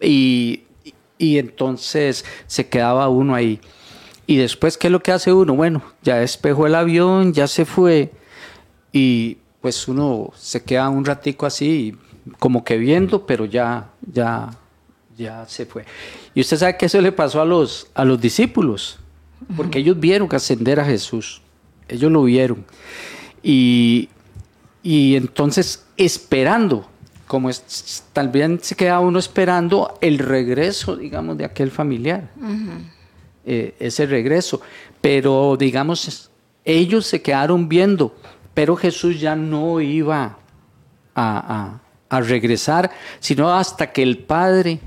Y, y entonces se quedaba uno ahí. Y después, ¿qué es lo que hace uno? Bueno, ya despejó el avión, ya se fue. Y pues uno se queda un ratico así como que viendo, pero ya, ya, ya se fue. Y usted sabe que eso le pasó a los, a los discípulos, porque ellos vieron ascender a Jesús, ellos lo vieron. Y, y entonces esperando, como es, tal vez se queda uno esperando el regreso, digamos, de aquel familiar, eh, ese regreso. Pero, digamos, ellos se quedaron viendo, pero Jesús ya no iba a, a regresar, sino hasta que el Padre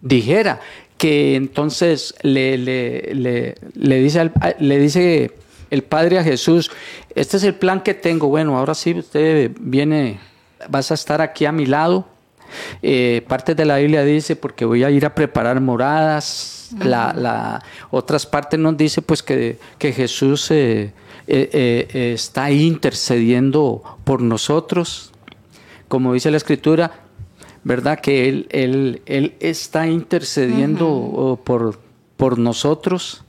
dijera que entonces le, le, dice, le dice el Padre a Jesús, este es el plan que tengo, bueno, ahora sí, usted viene, vas a estar aquí a mi lado. Eh, parte de la Biblia dice, porque voy a ir a preparar moradas. la, la, otras partes nos dice pues que, que Jesús eh, eh, está intercediendo por nosotros como dice la escritura, ¿verdad? Que Él, él, él está intercediendo por, por nosotros.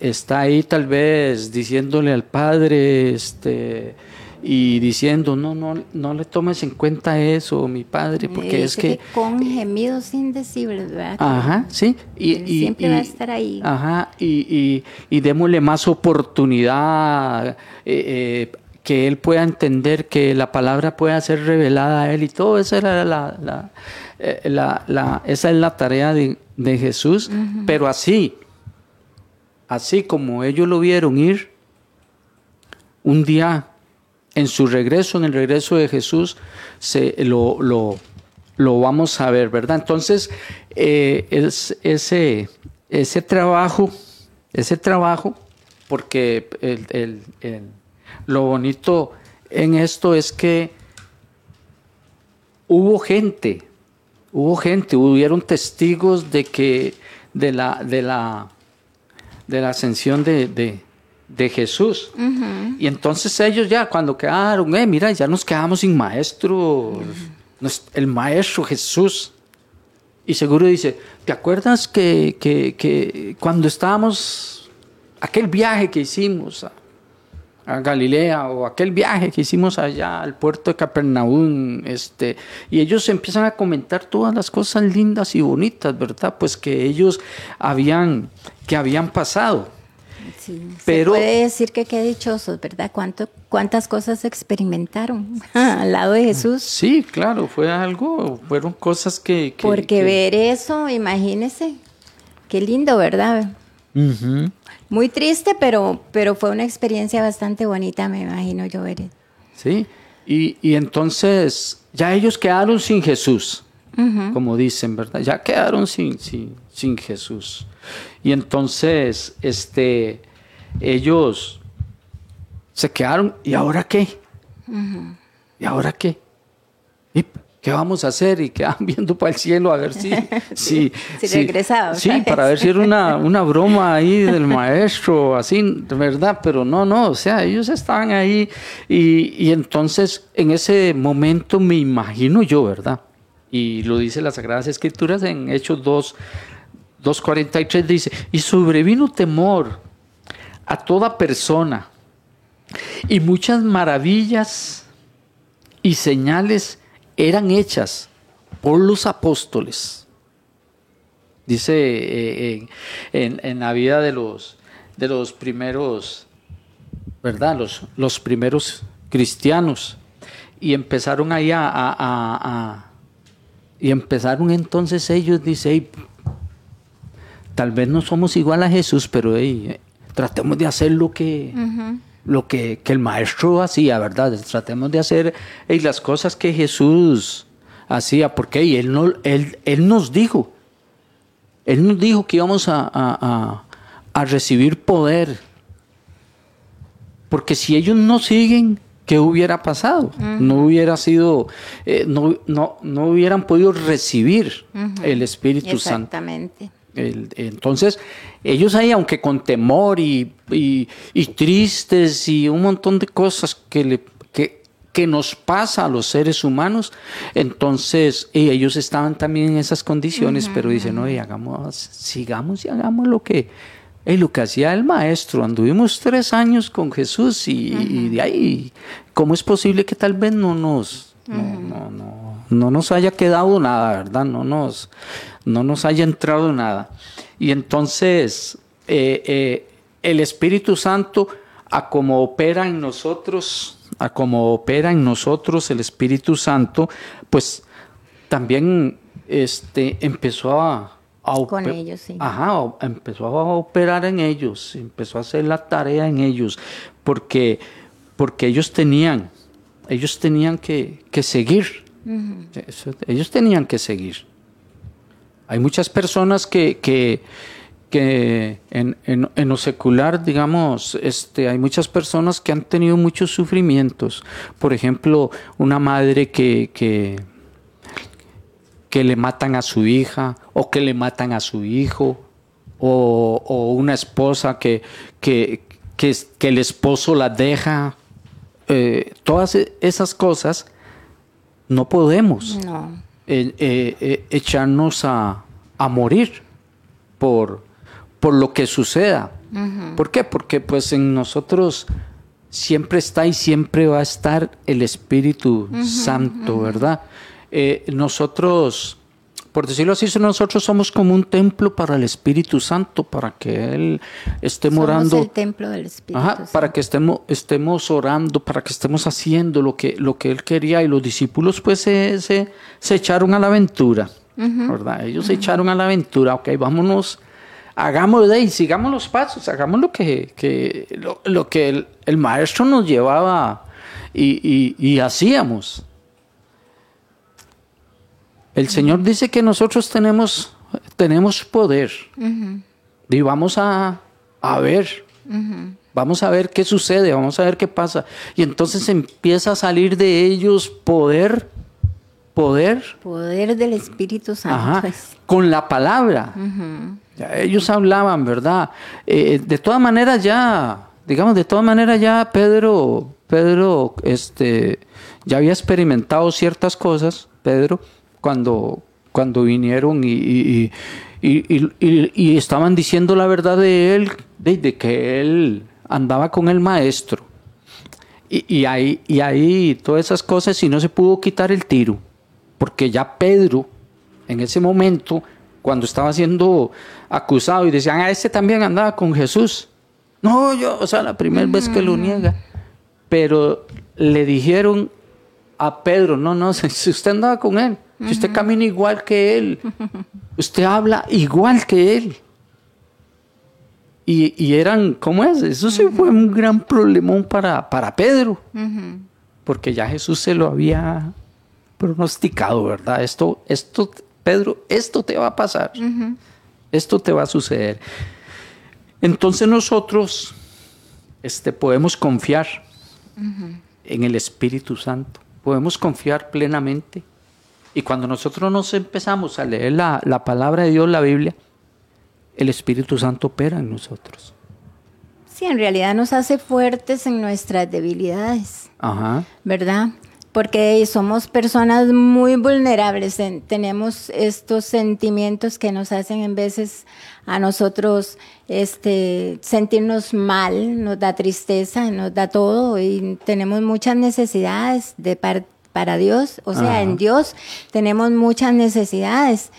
Está ahí tal vez diciéndole al Padre, este, y diciendo, no, no, no le tomes en cuenta eso, mi Padre, porque es que... Con gemidos indecibles, ¿verdad? Ajá, sí. Y, siempre va a estar ahí. Ajá, y, y, démosle más oportunidad eh, eh, que él pueda entender que la palabra pueda ser revelada a él y todo esa era la, eh, esa es la tarea de, Jesús pero así así como ellos lo vieron ir un día en su regreso en el regreso de Jesús se lo, lo, vamos a ver verdad entonces eh, es, ese ese trabajo ese trabajo porque el lo bonito en esto es que hubo gente, hubo gente, hubieron testigos de que de la, de la, de la ascensión de, Jesús. Y entonces ellos ya cuando quedaron, eh, mira, ya nos quedamos sin maestro, el maestro Jesús. Y seguro dice, ¿te acuerdas que, que, que cuando estábamos, aquel viaje que hicimos a Galilea o aquel viaje que hicimos allá al puerto de Capernaum, este, y ellos empiezan a comentar todas las cosas lindas y bonitas, ¿verdad? Pues que ellos habían, que habían pasado. Sí, Pero- se puede decir que qué dichosos, ¿verdad? ¿Cuánto, ¿Cuántas cosas experimentaron al lado de Jesús? Sí, claro, fue algo, fueron cosas que... que- Porque que- ver eso, imagínese, qué lindo, ¿verdad? Ujú. Muy triste, pero, pero fue una experiencia bastante bonita, me imagino yo ver. eso. Sí, y, y entonces ya ellos quedaron sin Jesús, como dicen, ¿verdad? Ya quedaron sin, sin, sin Jesús. Y entonces, este, ellos se quedaron, ¿y ahora qué? ¿Y ahora qué? ¿Y qué vamos a hacer? Y quedan viendo para el cielo a ver si... si, Si regresaba Sí, para ver si era una, una broma ahí del maestro, así, de verdad, pero no, no, o sea, ellos estaban ahí y, y entonces en ese momento me imagino yo, ¿verdad? Y lo dice las Sagradas Escrituras en Hechos 2, 2.43, dice, y sobrevino temor a toda persona y muchas maravillas y señales eran hechas por los apóstoles. Dice eh, en, la vida de los, de los primeros, ¿verdad? Los, los primeros cristianos. Y empezaron ahí a, y empezaron entonces ellos, dice, "Ey, tal vez no somos igual a Jesús, pero ey, eh, tratemos de hacer lo que, lo que, que el maestro hacía, ¿verdad? Tratemos de hacer ey, las cosas que Jesús hacía, porque ey, él, no, él, él nos dijo, Él nos dijo que íbamos a, a- a- a recibir poder, porque si ellos no siguen, ¿qué hubiera pasado? No hubiera sido, eh, no, no, no hubieran podido recibir el Espíritu Santo. Exactamente. Entonces, ellos ahí, aunque con temor y, y- y tristes y un montón de cosas que, le, que, que nos pasa a los seres humanos, entonces y ellos estaban también en esas condiciones, pero dicen, oye, hagamos, sigamos y hagamos lo que, eh, lo que hacía el maestro. Anduvimos tres años con Jesús y, y de ahí, ¿cómo es posible que tal vez no nos... No, no, no, no nos haya quedado nada, ¿verdad? No nos, no nos haya entrado nada. Y entonces eh, eh, el Espíritu Santo, a como opera en nosotros, a como opera en nosotros el Espíritu Santo, pues también este, empezó a, a Con ellos, sí. Ajá, empezó a operar en ellos, empezó a hacer la tarea en ellos, porque, porque ellos tenían, ellos tenían que, que seguir. Ellos tenían que seguir. Hay muchas personas que, que, en, en- en lo secular, digamos, este, hay muchas personas que han tenido muchos sufrimientos. Por ejemplo, una madre que, que, que le matan a su hija o que le matan a su hijo o, una esposa que, que, que, que el esposo la deja. Eh, todas esas cosas no podemos No. eh, eh, eh, echarnos a, a morir por, por lo que suceda. ¿Por qué? Porque pues en nosotros siempre está y siempre va a estar el Espíritu Santo, ¿verdad? Eh, nosotros, por decirlo así, nosotros somos como un templo para el Espíritu Santo, para que Él esté morando. Somos el templo del Espíritu. Ajá, para Santo. que estemos, estemos orando, para que estemos haciendo lo que, lo que él quería. Y los discípulos pues se, se, se echaron a la aventura, ¿verdad? Ellos se echaron a la aventura, ok, vámonos, hagamos de ahí, sigamos los pasos, hagamos lo que, que, lo, lo que el, el maestro nos llevaba y, y- y hacíamos. El Señor dice que nosotros tenemos, tenemos poder. Y vamos a, a ver. Vamos a ver qué sucede, vamos a ver qué pasa. Y entonces empieza a salir de ellos poder, poder, Poder del Espíritu Santo. ajá, pues. con la palabra. Ya ellos hablaban, ¿verdad? Eh, de todas maneras ya, digamos, de todas maneras ya Pedro, Pedro, este, ya había experimentado ciertas cosas, Pedro, cuando, cuando vinieron y, y- y- y- estaban diciendo la verdad de él, de, de que él andaba con el maestro. Y, y, ahí, y ahí todas esas cosas y no se pudo quitar el tiro, porque ya Pedro, en ese momento, cuando estaba siendo acusado y decían, ah, este también andaba con Jesús. No, yo, o sea, la primera vez que lo niega. Pero le dijeron a Pedro, no, no, si usted andaba con él, si usted camina igual que él, usted habla igual que él. Y, eran, ¿cómo es? Eso sí fue un gran problemón para, para Pedro, porque ya Jesús se lo había pronosticado, ¿verdad? Esto, esto, Pedro, esto te va a pasar, esto te va a suceder. Entonces nosotros este, podemos confiar en el Espíritu Santo, podemos confiar plenamente. Y cuando nosotros nos empezamos a leer la, la palabra de Dios, la Biblia, el Espíritu Santo opera en nosotros. Sí, en realidad nos hace fuertes en nuestras debilidades. Ajá. ¿Verdad? Porque somos personas muy vulnerables, tenemos estos sentimientos que nos hacen en veces a nosotros este, sentirnos mal, nos da tristeza, nos da todo y tenemos muchas necesidades de para Dios, o sea, en Dios tenemos muchas necesidades.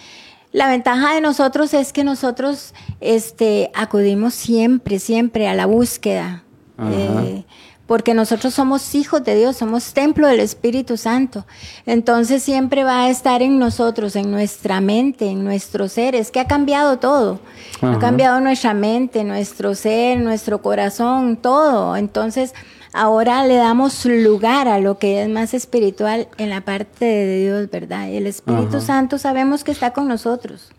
La ventaja de nosotros es que nosotros este, acudimos siempre, siempre a la búsqueda. Eh, porque nosotros somos hijos de Dios, somos templo del Espíritu Santo. Entonces siempre va a estar en nosotros, en nuestra mente, en nuestro ser. Es que ha cambiado todo. Ha cambiado nuestra mente, nuestro ser, nuestro corazón, todo. Entonces ahora le damos lugar a lo que es más espiritual en la parte de Dios, ¿verdad? Y el Espíritu Santo sabemos que está con nosotros.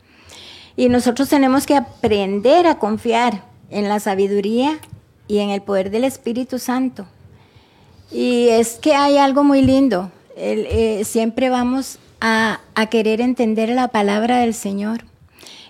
Y nosotros tenemos que aprender a confiar en la sabiduría y en el poder del Espíritu Santo. Y es que hay algo muy lindo. Eh, siempre vamos a, a querer entender la palabra del Señor.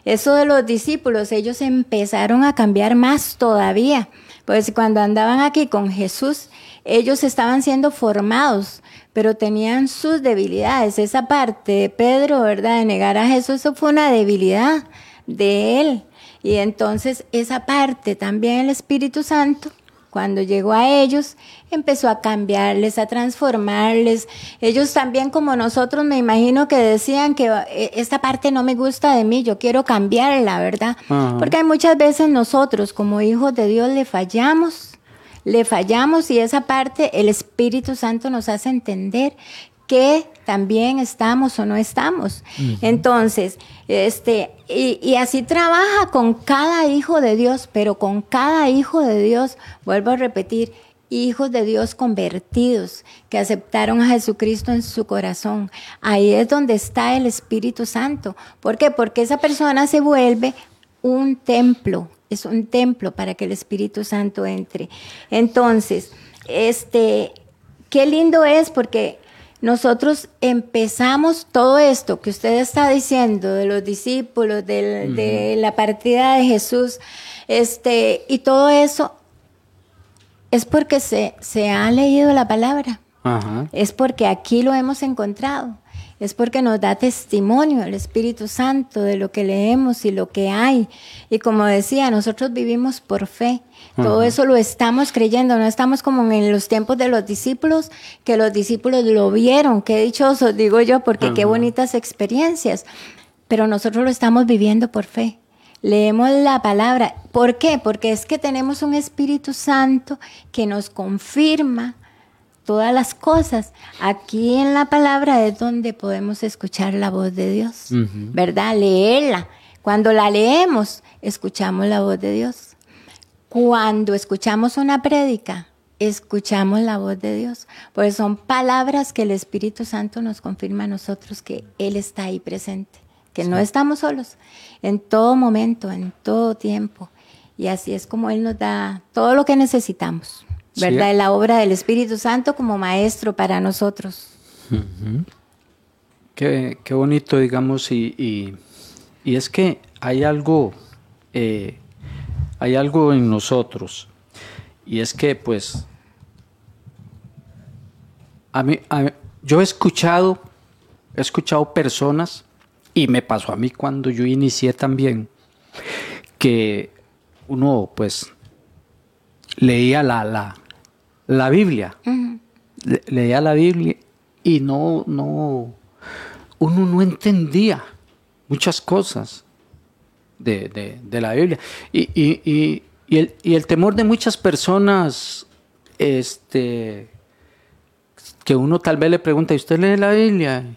Eso de los discípulos, ellos empezaron a cambiar más todavía pues cuando andaban aquí con Jesús, ellos estaban siendo formados, pero tenían sus debilidades. Esa parte de Pedro, ¿verdad? De negar a Jesús, eso fue una debilidad de él. Y entonces esa parte también el Espíritu Santo cuando llegó a ellos, empezó a cambiarles, a transformarles. Ellos también, como nosotros, me imagino que decían que eh, esta parte no me gusta de mí, yo quiero cambiarla, ¿verdad? Porque hay muchas veces nosotros, como hijos de Dios, le fallamos. Le fallamos y esa parte el Espíritu Santo nos hace entender que también estamos o no estamos. Entonces, este, y, así trabaja con cada hijo de Dios, pero con cada hijo de Dios, vuelvo a repetir, hijos de Dios convertidos, que aceptaron a Jesucristo en su corazón. Ahí es donde está el Espíritu Santo. ¿Por qué? Porque esa persona se vuelve un templo, es un templo para que el Espíritu Santo entre. Entonces, este, qué lindo es porque nosotros empezamos todo esto que usted está diciendo de los discípulos, de la partida de Jesús, este, y todo eso es porque se, se ha leído la palabra. Es porque aquí lo hemos encontrado es porque nos da testimonio el Espíritu Santo de lo que leemos y lo que hay. Y como decía, nosotros vivimos por fe. Todo eso lo estamos creyendo, no estamos como en los tiempos de los discípulos, que los discípulos lo vieron. Qué dichosos, digo yo, porque qué bonitas experiencias. Pero nosotros lo estamos viviendo por fe. Leemos la palabra. ¿Por qué? Porque es que tenemos un Espíritu Santo que nos confirma todas las cosas. Aquí en la palabra es donde podemos escuchar la voz de Dios, ¿verdad? Leerla. Cuando la leemos, escuchamos la voz de Dios. Cuando escuchamos una prédica, escuchamos la voz de Dios. Pues son palabras que el Espíritu Santo nos confirma a nosotros que Él está ahí presente, que no estamos solos en todo momento, en todo tiempo. Y así es como Él nos da todo lo que necesitamos. ¿Verdad? La obra del Espíritu Santo como maestro para nosotros. qué, bonito, digamos, y, es que hay algo, eh, hay algo en nosotros, y es que, pues, a mí, yo he escuchado, he escuchado personas, y me pasó a mí cuando yo inicié también, que uno, pues, leía la, la, la Biblia. leía la Biblia y no, no, uno no entendía muchas cosas de, la Biblia. Y, el, y, el, temor de muchas personas, este, que uno tal vez le pregunta, ¿y usted lee la Biblia?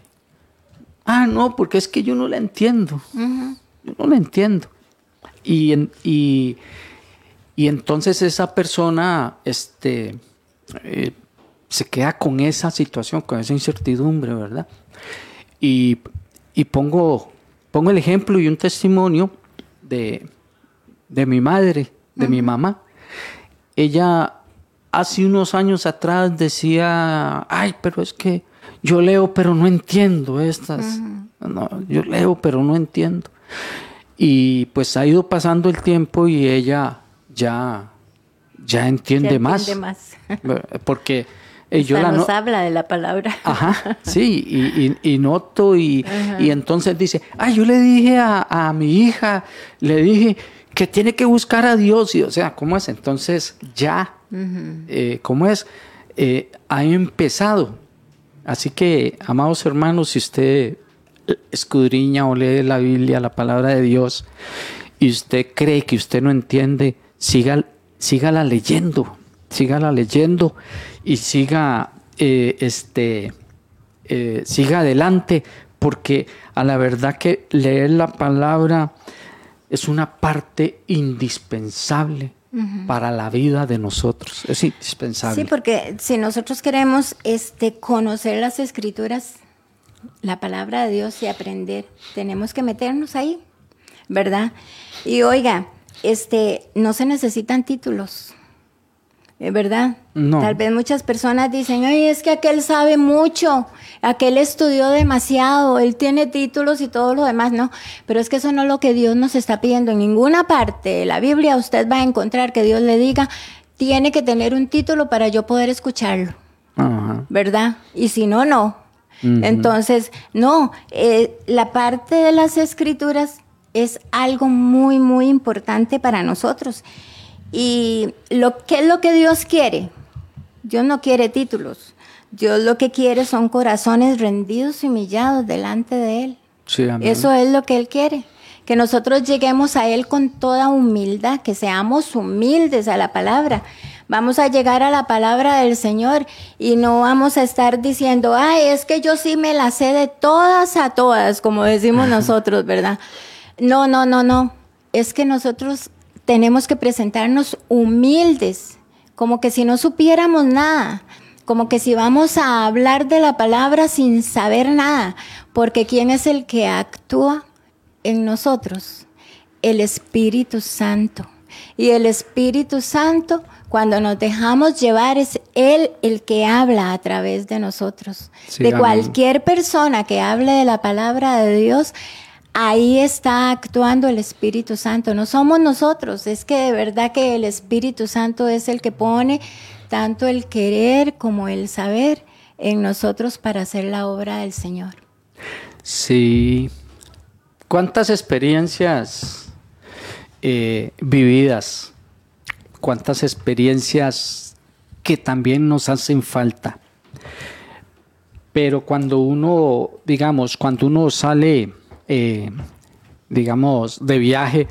Ah, no, porque es que yo no la entiendo. Yo no la entiendo. Y, y, y entonces esa persona este, eh, se queda con esa situación, con esa incertidumbre, ¿verdad? Y, pongo, pongo el ejemplo y un testimonio de, mi madre, de mi mamá. Ella hace unos años atrás decía, ay, pero es que yo leo pero no entiendo estas. no, yo leo pero no entiendo. Y pues ha ido pasando el tiempo y ella ya, ya entiende, más. Porque eh, yo la nos habla de la palabra. Ajá, sí, y, noto y, entonces dice, ah, yo le dije a, mi hija, le dije que tiene que buscar a Dios, y o sea, ¿cómo es? Entonces ya, eh, ¿cómo es? Eh, ha empezado. Así que, amados hermanos, si usted escudriña o lee la Biblia, la palabra de Dios, y usted cree que usted no entiende, siga, sígala leyendo, sígala leyendo y siga, eh, este, eh, siga adelante, porque a la verdad que leer la palabra es una parte indispensable para la vida de nosotros. Es indispensable. Sí, porque si nosotros queremos este, conocer las escrituras, la palabra de Dios y aprender, tenemos que meternos ahí, ¿verdad? Y oiga, este, no se necesitan títulos. ¿Verdad? Tal vez muchas personas dicen, ay, es que aquel sabe mucho, aquel estudió demasiado, él tiene títulos y todo lo demás, no. Pero es que eso no es lo que Dios nos está pidiendo. En ninguna parte de la Biblia usted va a encontrar que Dios le diga, tiene que tener un título para yo poder escucharlo. ¿Verdad? Y si no, no. Entonces, no, eh, la parte de las escrituras es algo muy, muy importante para nosotros. Y lo que es lo que Dios quiere. Dios no quiere títulos. Dios lo que quiere son corazones rendidos y humillados delante de Él. Eso es lo que Él quiere. Que nosotros lleguemos a Él con toda humildad, que seamos humildes a la palabra. Vamos a llegar a la palabra del Señor y no vamos a estar diciendo, ay, es que yo sí me la sé de todas a todas, como decimos nosotros, ¿verdad? No, no, no, no. Es que nosotros tenemos que presentarnos humildes, como que si no supiéramos nada, como que si vamos a hablar de la palabra sin saber nada, porque ¿quién es el que actúa en nosotros? El Espíritu Santo. Y el Espíritu Santo, cuando nos dejamos llevar, es Él el que habla a través de nosotros. de cualquier persona que hable de la palabra de Dios, ahí está actuando el Espíritu Santo. No somos nosotros, es que de verdad que el Espíritu Santo es el que pone tanto el querer como el saber en nosotros para hacer la obra del Señor. Sí. ¿Cuántas experiencias eh, vividas? ¿Cuántas experiencias que también nos hacen falta? Pero cuando uno, digamos, cuando uno sale eh, digamos, de viaje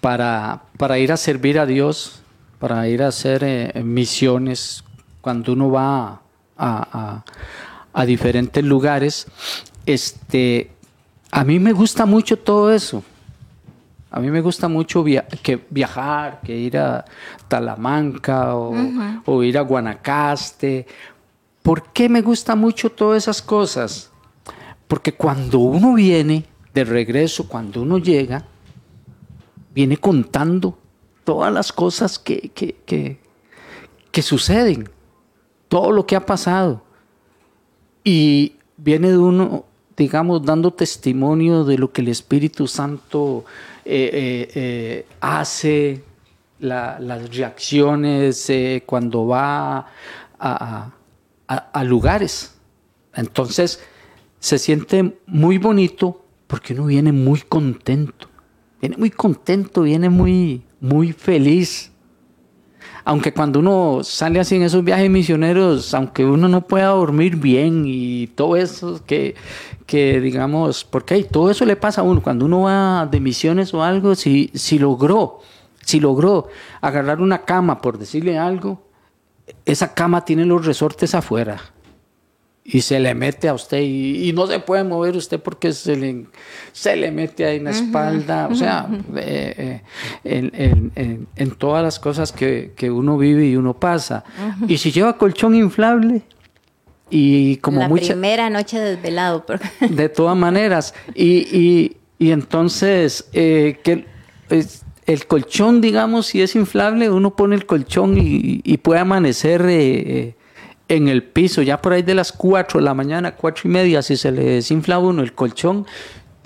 para, para, ir a servir a Dios, para ir a hacer eh, misiones, cuando uno va a, a, diferentes lugares, este, a mí me gusta mucho todo eso. A mí me gusta mucho que viajar, que ir a Talamanca o, o, ir a Guanacaste. ¿Por qué me gusta mucho todas esas cosas? Porque cuando uno viene de regreso, cuando uno llega, viene contando todas las cosas que, que, suceden, todo lo que ha pasado. Y viene de uno, digamos, dando testimonio de lo que el Espíritu Santo eh, eh, eh, hace, las reacciones cuando va a lugares. Entonces, se siente muy bonito porque uno viene muy contento, viene muy contento, viene muy, muy feliz. Aunque cuando uno sale así en esos viajes misioneros, aunque uno no pueda dormir bien y todo eso que, que digamos, porque todo eso le pasa a uno, cuando uno va de misiones o algo, si, si logró, si logró agarrar una cama, por decirle algo, esa cama tiene los resortes afuera y se le mete a usted y, no se puede mover usted porque se le, se le mete ahí en la espalda, o sea, eh, eh, en, todas las cosas que, uno vive y uno pasa. Y si lleva colchón inflable y como la primera noche desvelado. De todas maneras. Y, entonces, eh, que el colchón, digamos, si es inflable, uno pone el colchón y, y puede amanecer en el piso, ya por ahí de las 4 de la mañana, cuatro y media, si se le desinfla uno el colchón,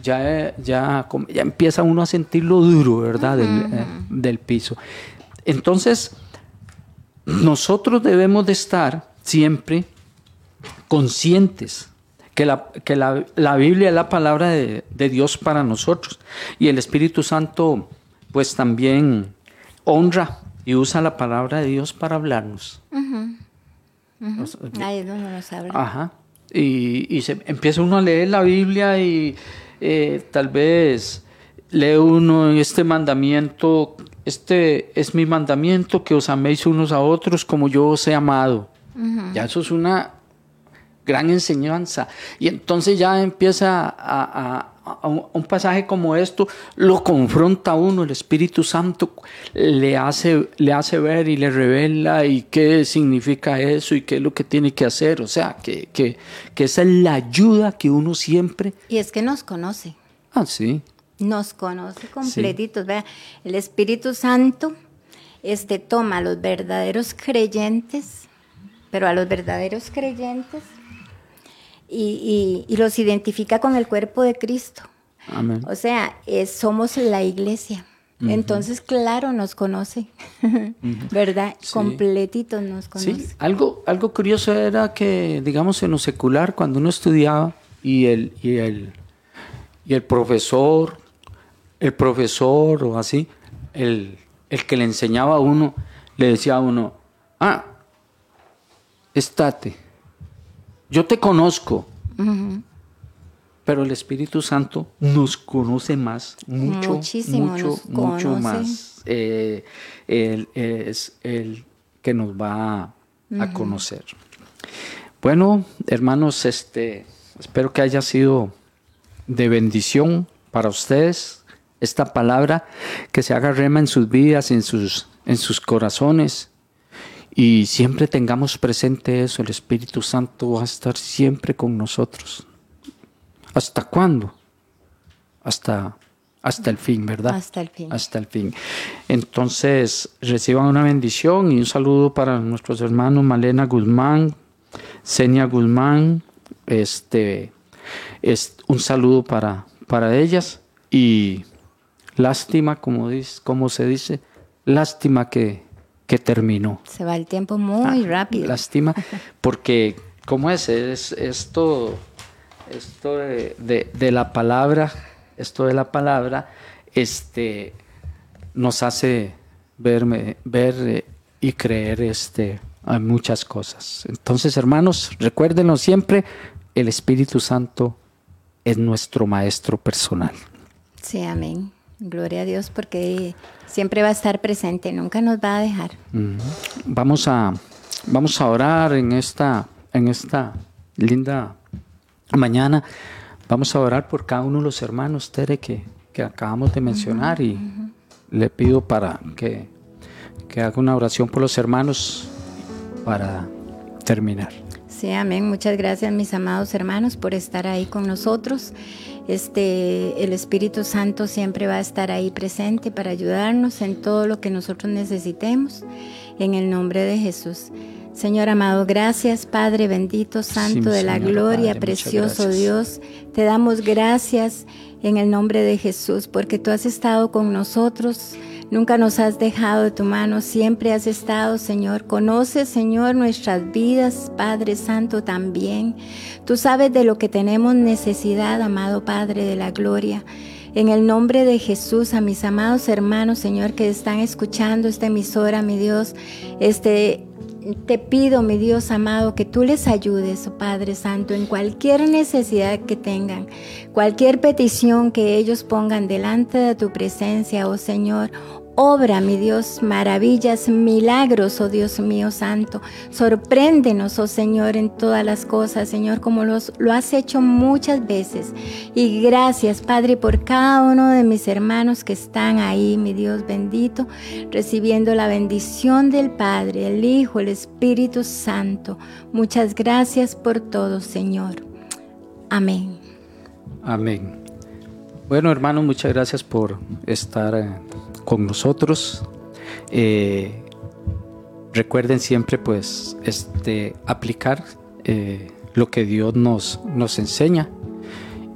ya, ya, ya empieza uno a sentirlo duro, ¿verdad? Eh, del, piso. Entonces, nosotros debemos de estar siempre conscientes que la, que la, Biblia es la palabra de, Dios para nosotros y el Espíritu Santo pues también honra y usa la palabra de Dios para hablarnos. Ahí es donde nos habla. Ajá. Y, y, se empieza uno a leer la Biblia y eh, tal vez lee uno este mandamiento, este es mi mandamiento, que os améis unos a otros como yo os he amado. Ya eso es una gran enseñanza. Y entonces ya empieza a, un pasaje como esto, lo confronta a uno, el Espíritu Santo le hace, le hace ver y le revela y qué significa eso y qué es lo que tiene que hacer. O sea, que, que, que esa es la ayuda que uno siempre... Y es que nos conoce. Ah, sí. Nos conoce completitos. Vea, el Espíritu Santo este, toma a los verdaderos creyentes, pero a los verdaderos creyentes y, los identifica con el cuerpo de Cristo. O sea, somos la iglesia. Entonces, claro, nos conoce, ¿verdad? Completitos nos conoce. Sí, algo, algo curioso era que, digamos, en lo secular, cuando uno estudiaba y el, y el, y el profesor, el profesor o así, el, el que le enseñaba a uno, le decía a uno, ah, estate yo te conozco, pero el Espíritu Santo nos conoce más, mucho, mucho, mucho más. Eh, él es el que nos va a conocer. Bueno, hermanos, este, espero que haya sido de bendición para ustedes esta palabra, que se haga rema en sus vidas, en sus, en sus corazones y siempre tengamos presente eso, el Espíritu Santo va a estar siempre con nosotros. ¿Hasta cuándo? Hasta, hasta el fin, ¿verdad? Hasta el fin. Hasta el fin. Entonces, reciban una bendición y un saludo para nuestros hermanos Malena Guzmán, Senia Guzmán, este, es un saludo para, para ellas y lástima, como, dice, como se dice, lástima que que terminó. Se va el tiempo muy ah, rápido. Lástima, porque, ¿cómo es? es esto esto de, la palabra, esto de la palabra, este, nos hace verme, ver eh, y creer este, en muchas cosas. Entonces, hermanos, recuérdenlo siempre, el Espíritu Santo es nuestro maestro personal. Sí, amén. Gloria a Dios porque siempre va a estar presente, nunca nos va a dejar. Vamos a vamos a orar en esta en esta linda mañana. Vamos a orar por cada uno de los hermanos, Tere, que, acabamos de mencionar y le pido para que, que haga una oración por los hermanos para terminar. Sí, amén. Muchas gracias, mis amados hermanos, por estar ahí con nosotros. Este, el Espíritu Santo siempre va a estar ahí presente para ayudarnos en todo lo que nosotros necesitemos, en el nombre de Jesús. Señor amado, gracias Padre bendito, Santo de la gloria, precioso Dios. Te damos gracias en el nombre de Jesús porque tú has estado con nosotros Nunca nos has dejado de tu mano, siempre has estado, Señor. Conoces, Señor, nuestras vidas, Padre Santo, también. Tú sabes de lo que tenemos necesidad, amado Padre de la Gloria. En el nombre de Jesús, a mis amados hermanos, Señor, que están escuchando esta emisora, mi Dios, este te pido, mi Dios amado, que tú les ayudes, oh Padre Santo, en cualquier necesidad que tengan, cualquier petición que ellos pongan delante de tu presencia, oh Señor, Obra, mi Dios, maravillas, milagros, oh Dios mío santo. Sorpréndenos, oh Señor, en todas las cosas, Señor, como los, lo has hecho muchas veces. Y gracias, Padre, por cada uno de mis hermanos que están ahí, mi Dios bendito, recibiendo la bendición del Padre, el Hijo, el Espíritu Santo. Muchas gracias por todo, Señor. Amén. Amén. Bueno, hermanos, muchas gracias por estar eh, con nosotros. Eh, recuerden siempre pues este, aplicar eh, lo que Dios nos, nos enseña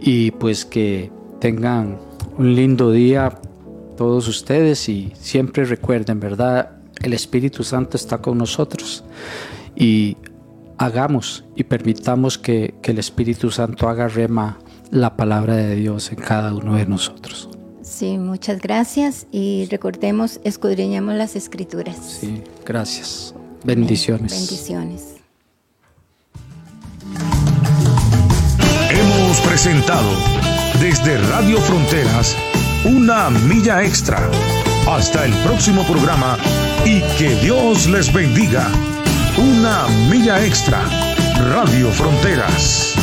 y pues que tengan un lindo día todos ustedes y siempre recuerden, ¿verdad? El Espíritu Santo está con nosotros y hagamos y permitamos que, que el Espíritu Santo haga rema la palabra de Dios en cada uno de nosotros. Sí, muchas gracias y recordemos, escudriñemos las escrituras. Sí, gracias. Bendiciones. Bendiciones. Hemos presentado desde Radio Fronteras una milla extra. Hasta el próximo programa y que Dios les bendiga. Una milla extra. Radio Fronteras.